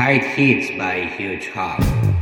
High hits by a huge hog.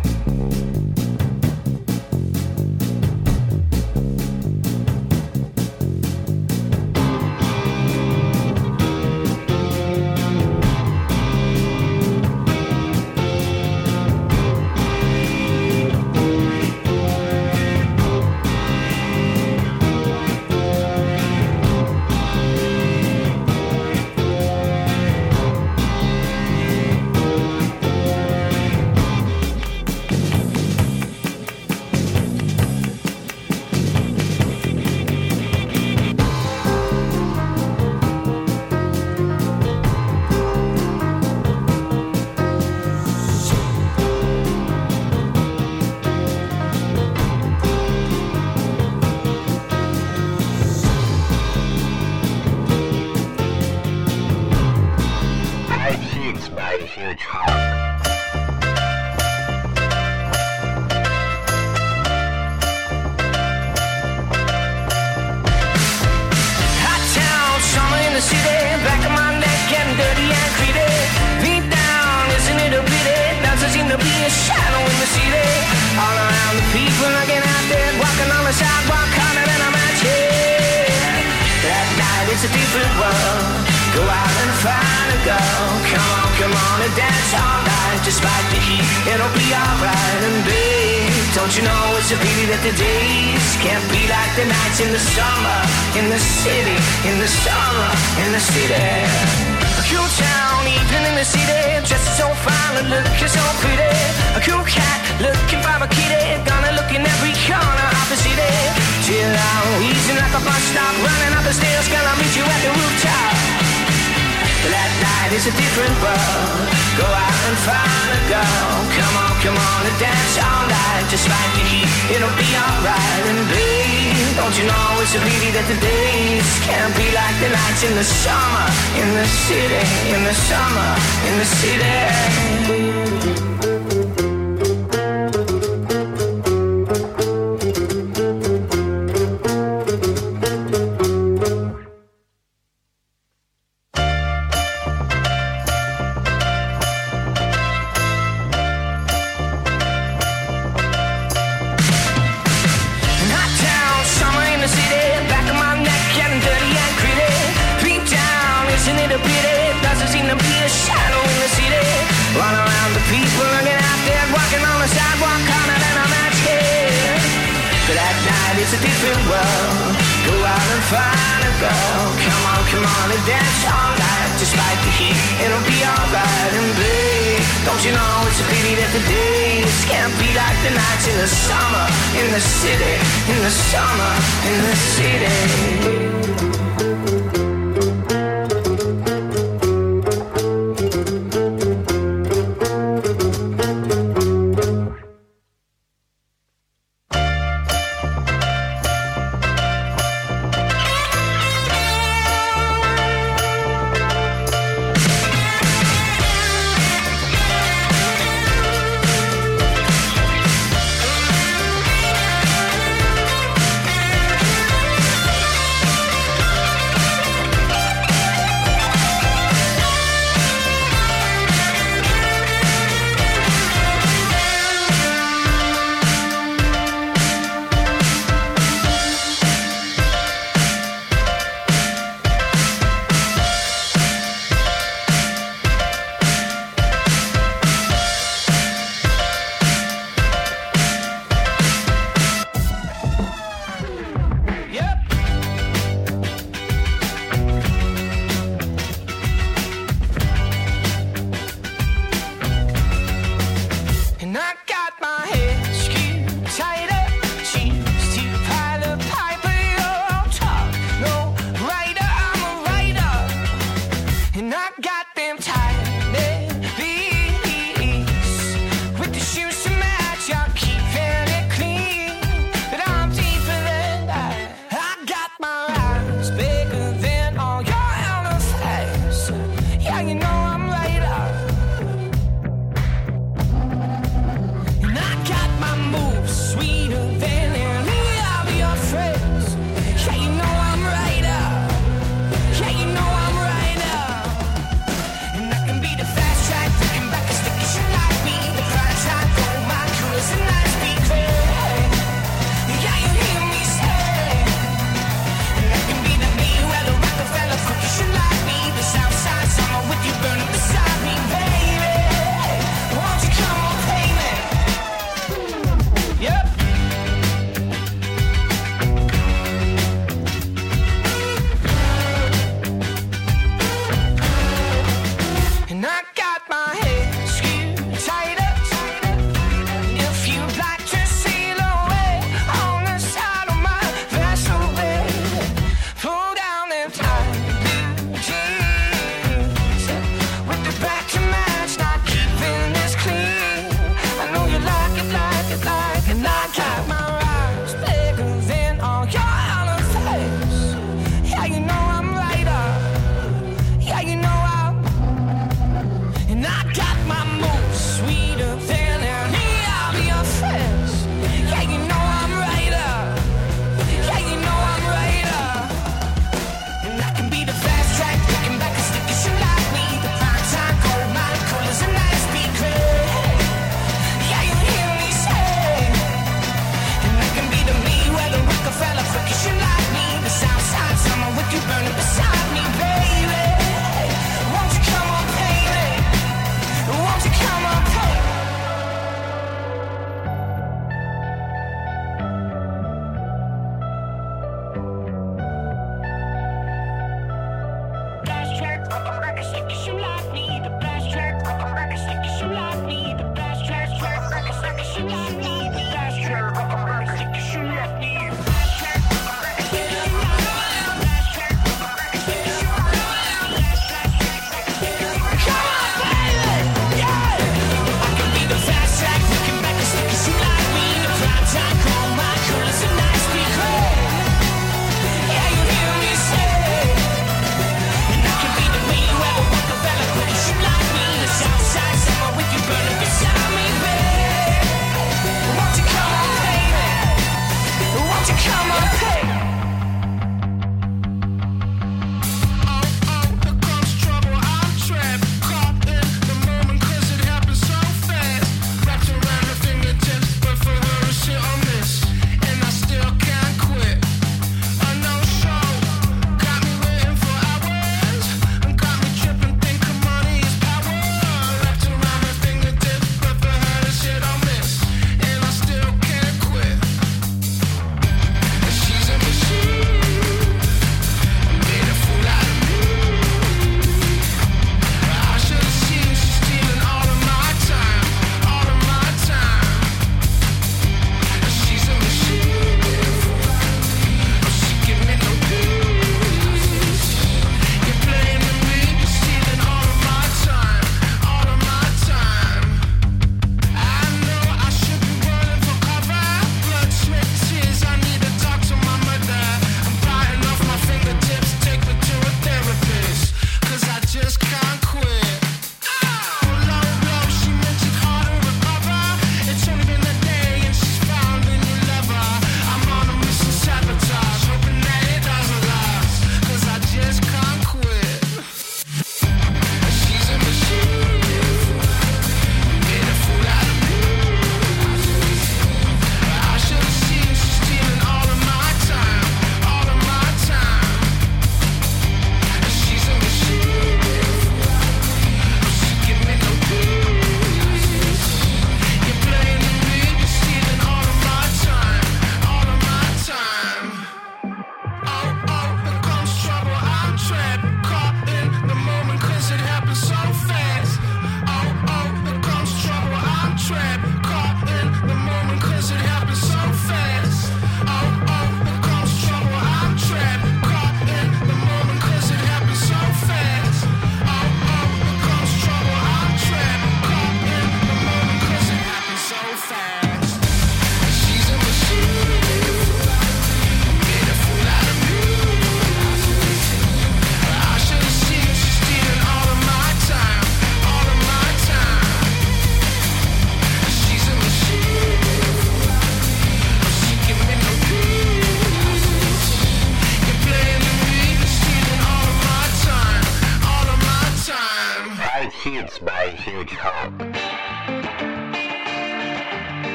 It's is a different world. Go out and find a girl. Come on, come on and dance all night. Just fight the heat, it'll be alright. And babe, don't you know it's a pity that the days can't be like the nights in the summer, in the city, in the summer, in the city.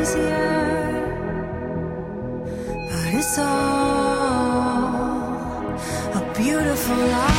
easier. But it's all a beautiful life.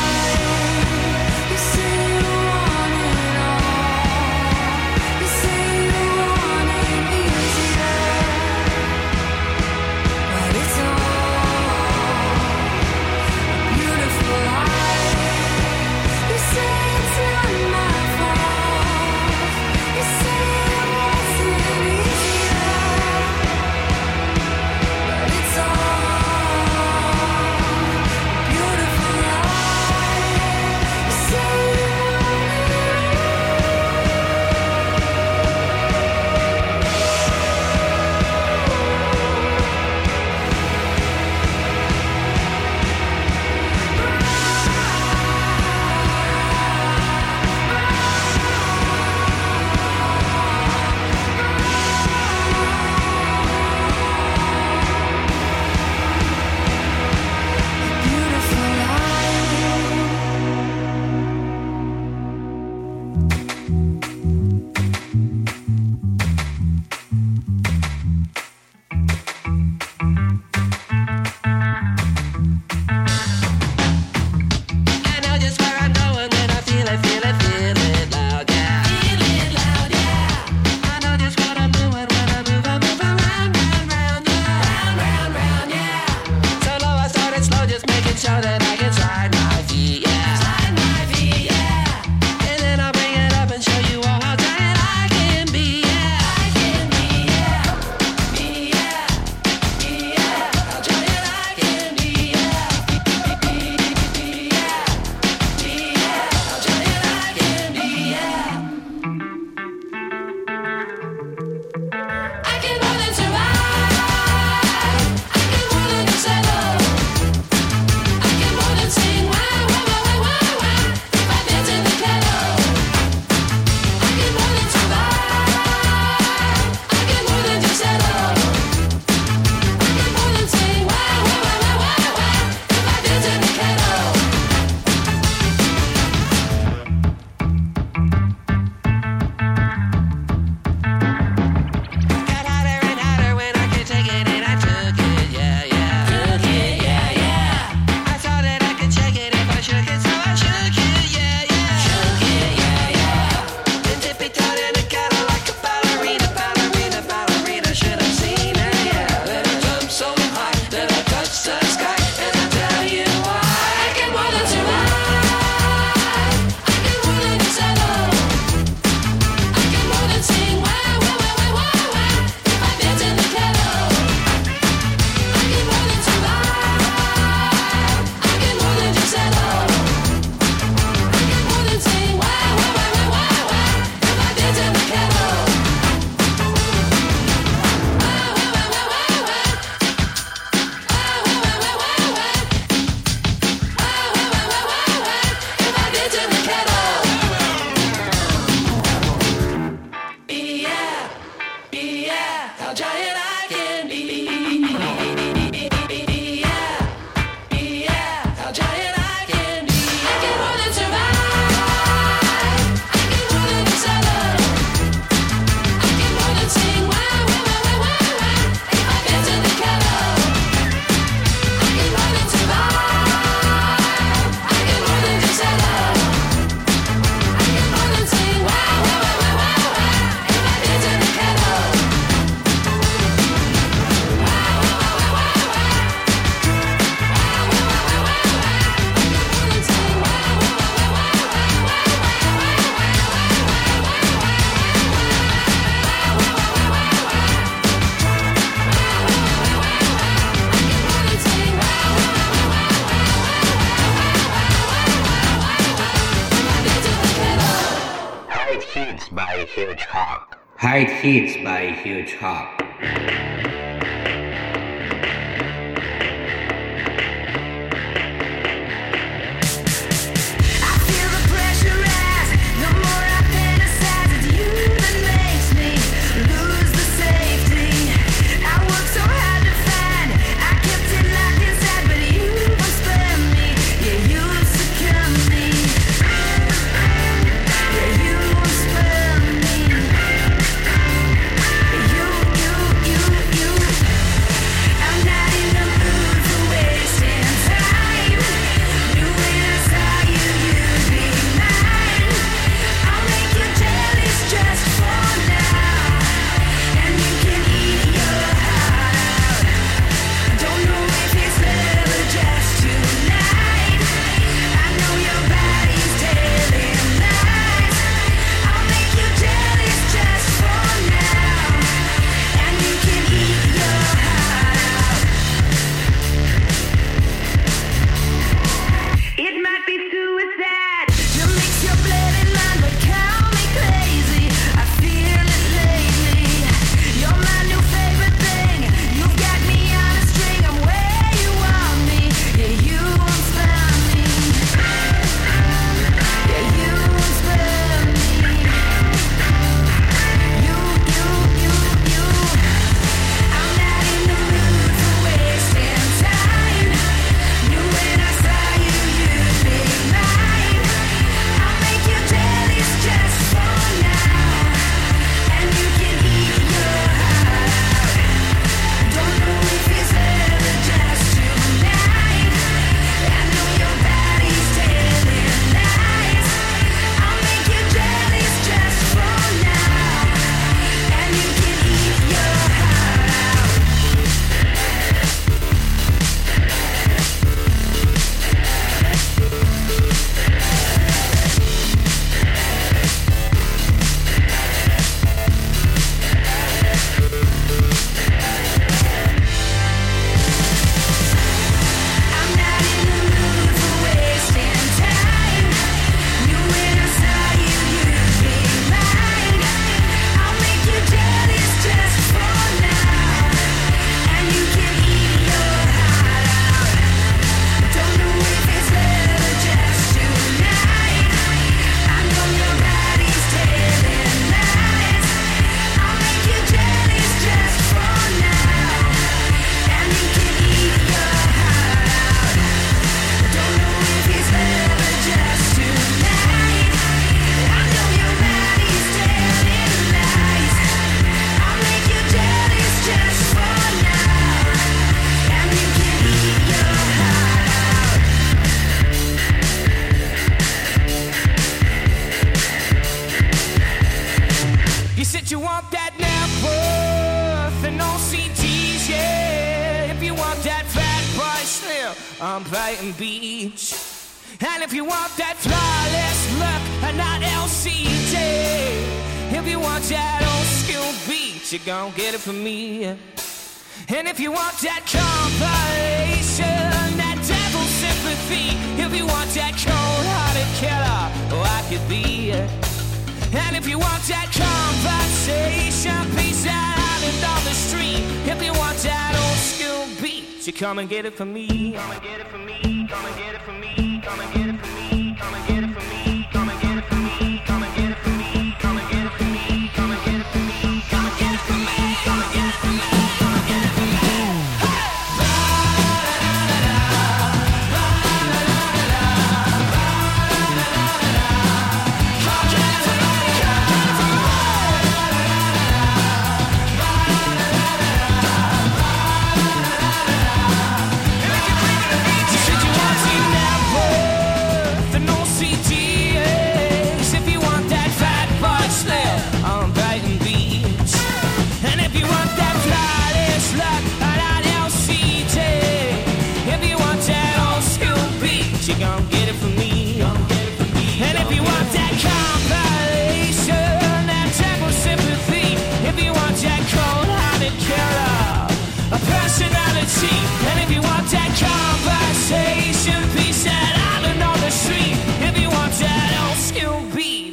hip hop. on Brighton Beach. And if you want that flawless look and not LCD, if you want that old school beat, you're gonna get it from me. And if you want that compilation, that devil sympathy, if you want that cold hearted killer, oh, I could be. And if you want that conversation, peace out on the street, if you want that old school so come and get it for me. Come and get it for me. Come and get it.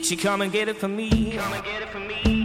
She come and get it for me. Come and get it for me.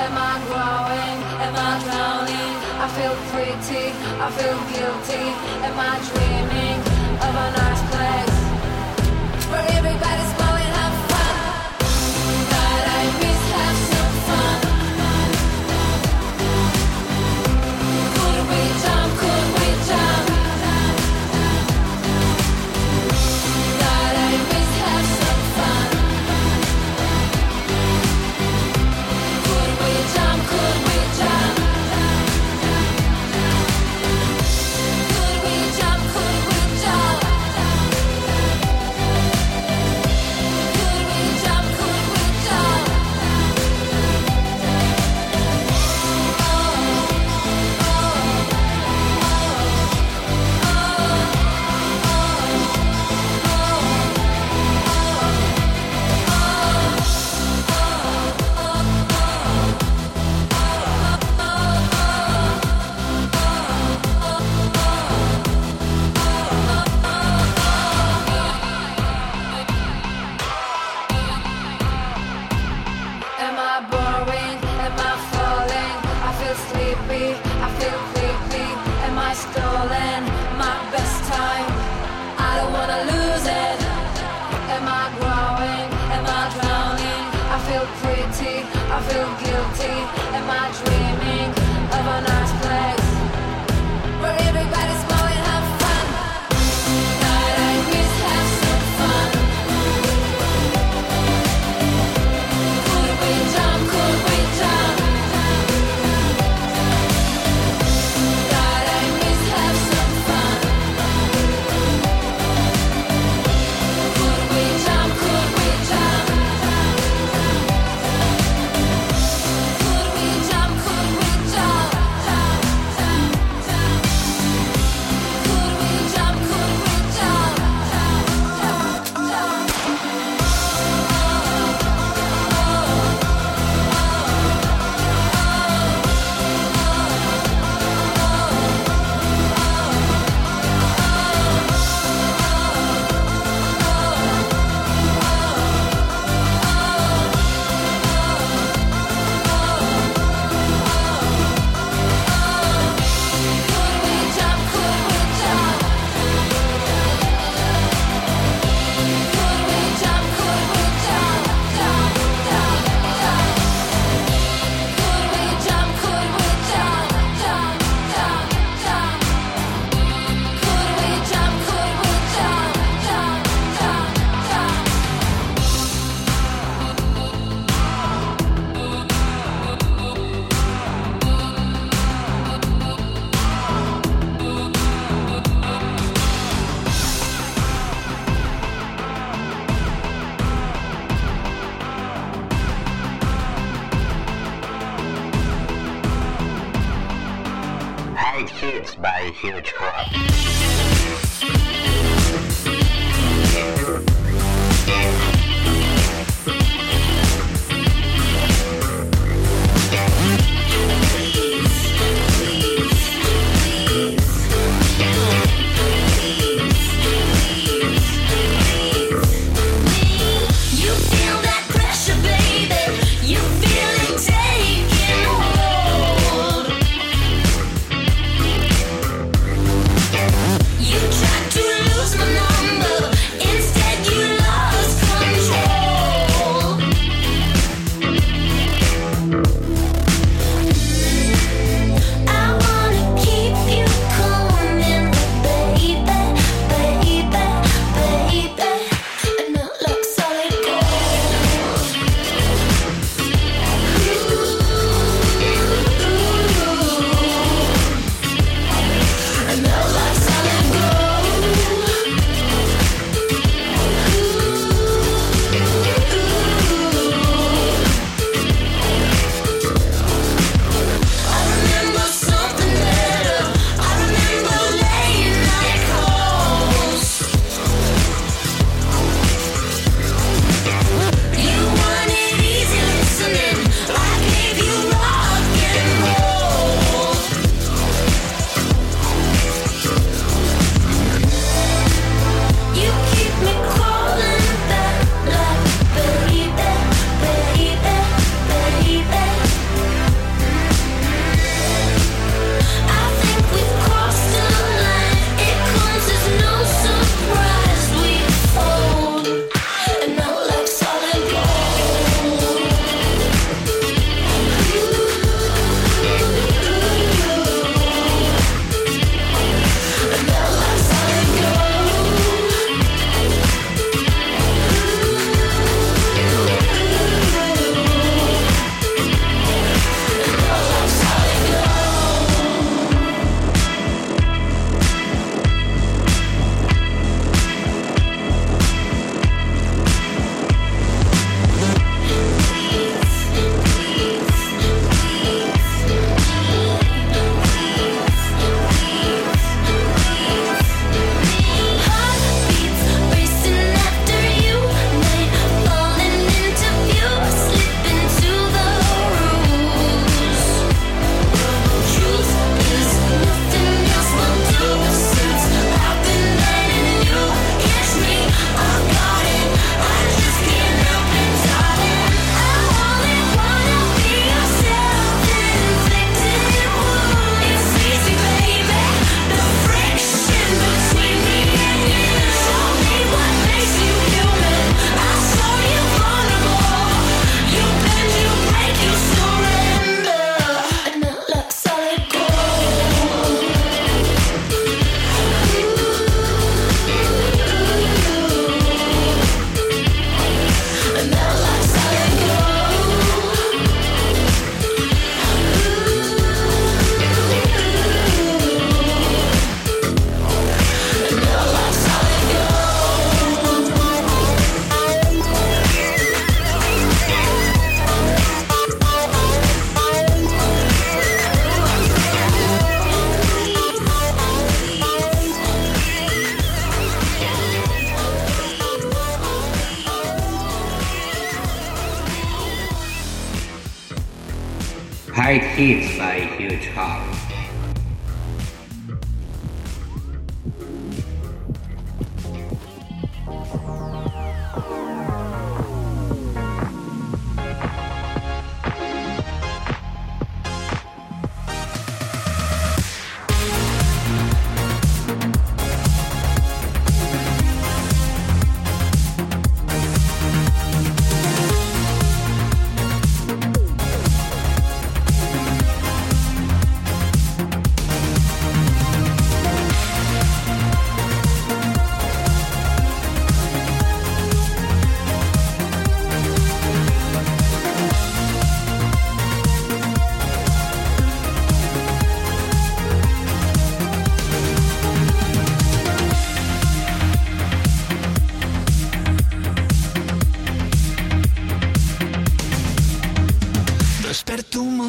Am I growing? Am I drowning? I feel pretty, I feel guilty. Am I dreaming of a nice place for everybody?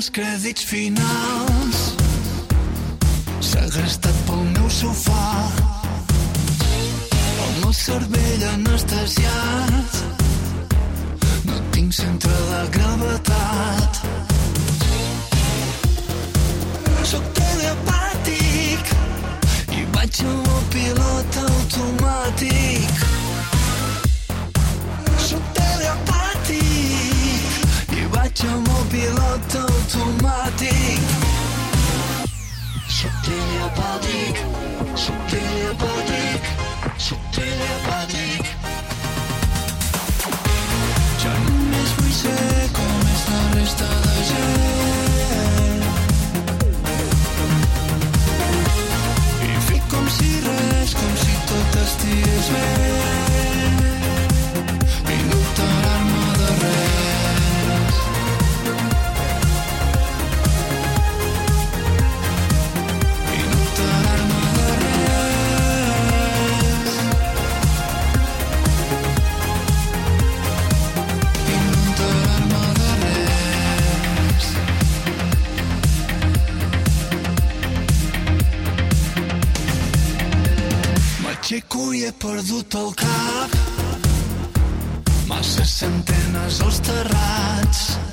Els crèdits finals. Segrestat pel meu sofà. El meu cervell anestesiat. No tinc centre de gravetat. Soc telepàtic i vaig amb el pilot automàtic. Soc telepàtic i vaig amb el pilot automàtic. automatique. Çok deli yapadik Çok deli yapadik perdut el cap. Massa centenes als terrats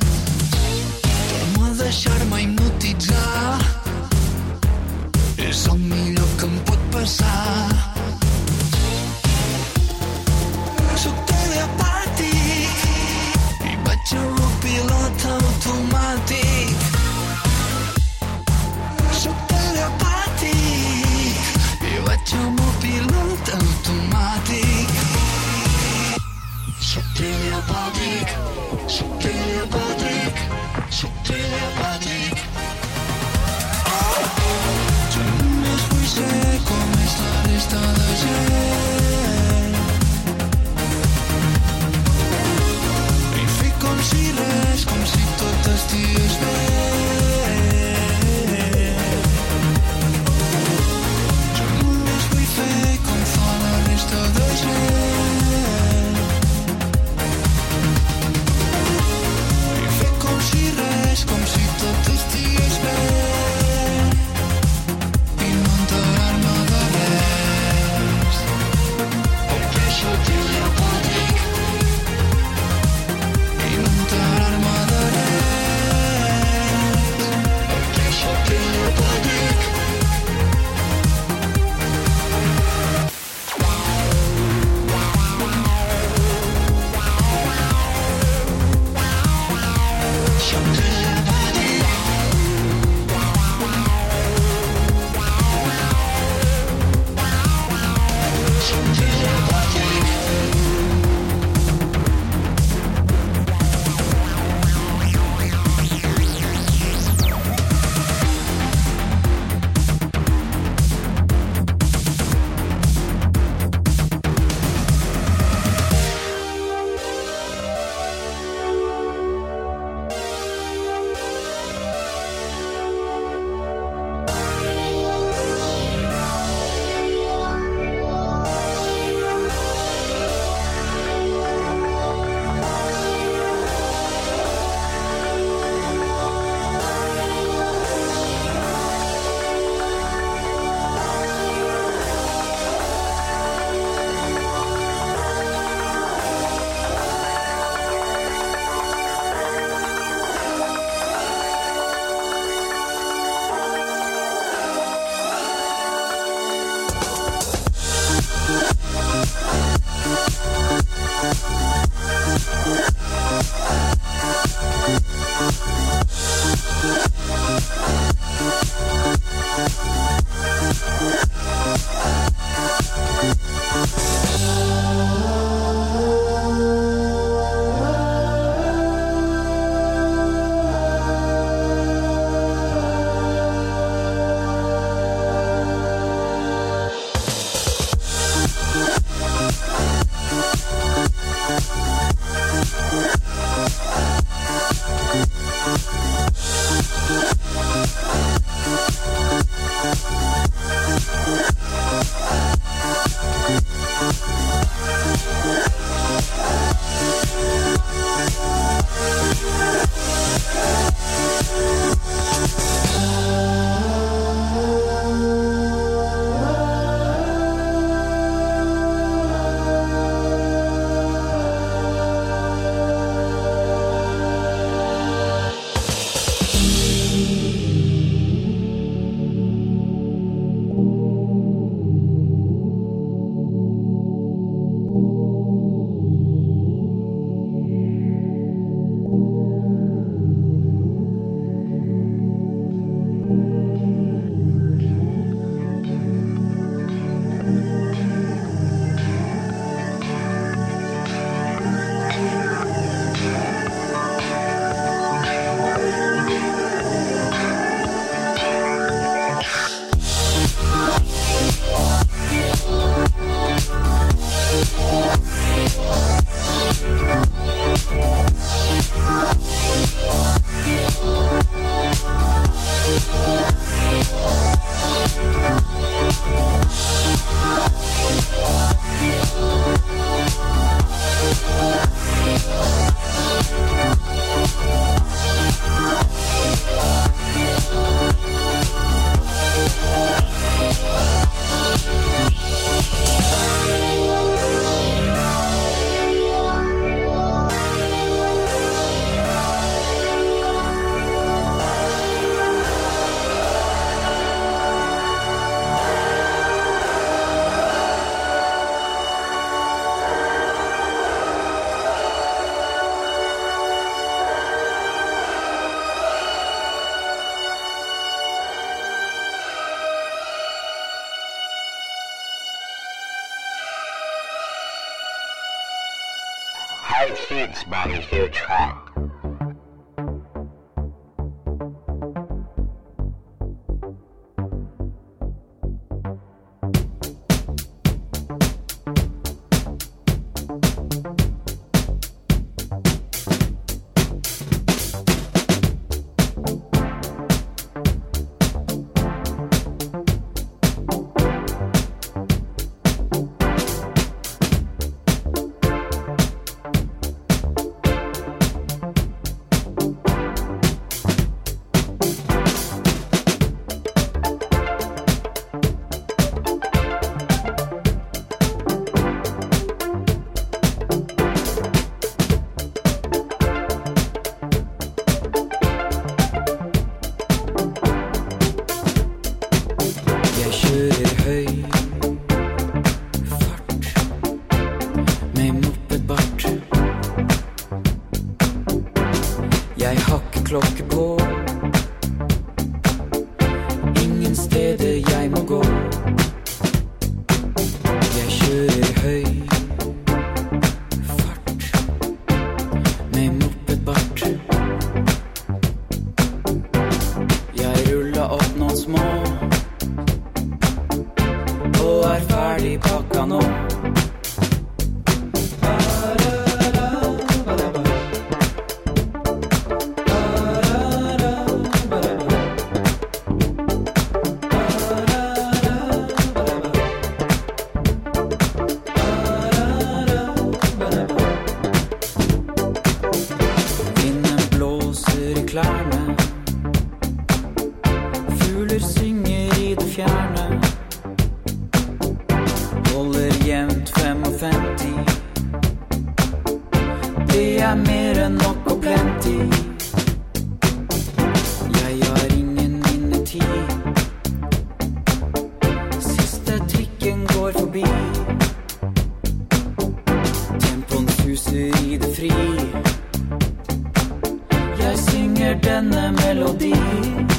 synger denne melodien.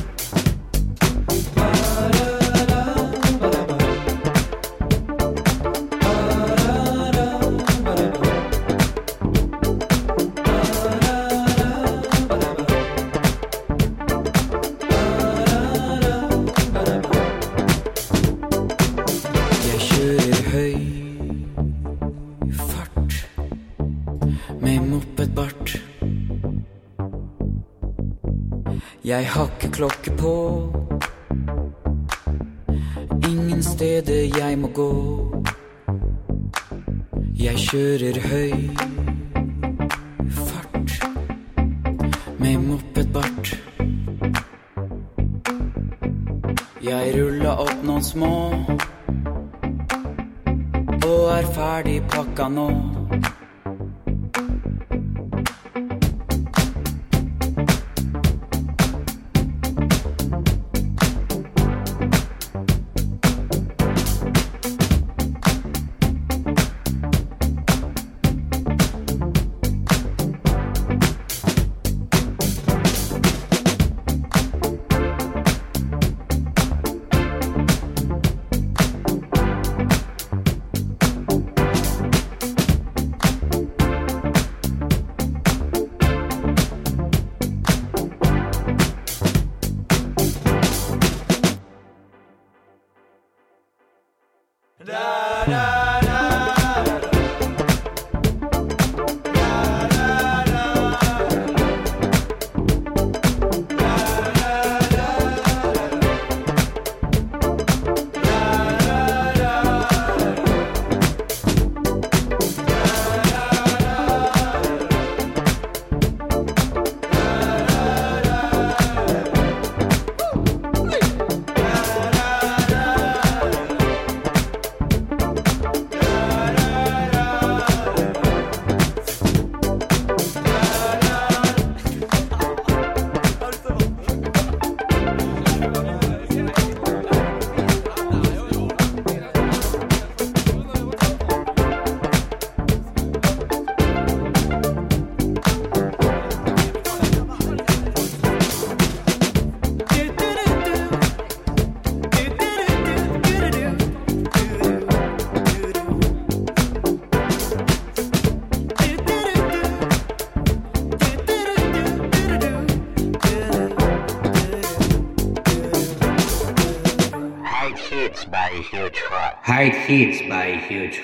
cloque.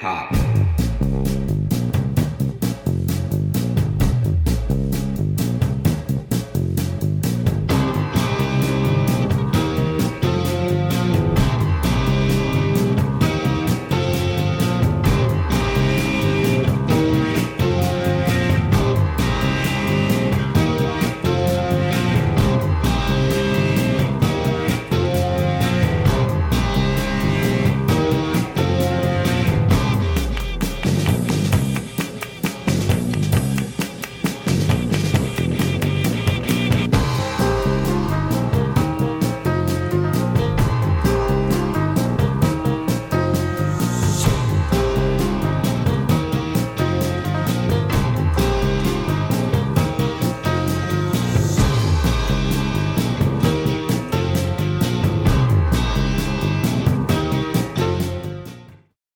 Hop.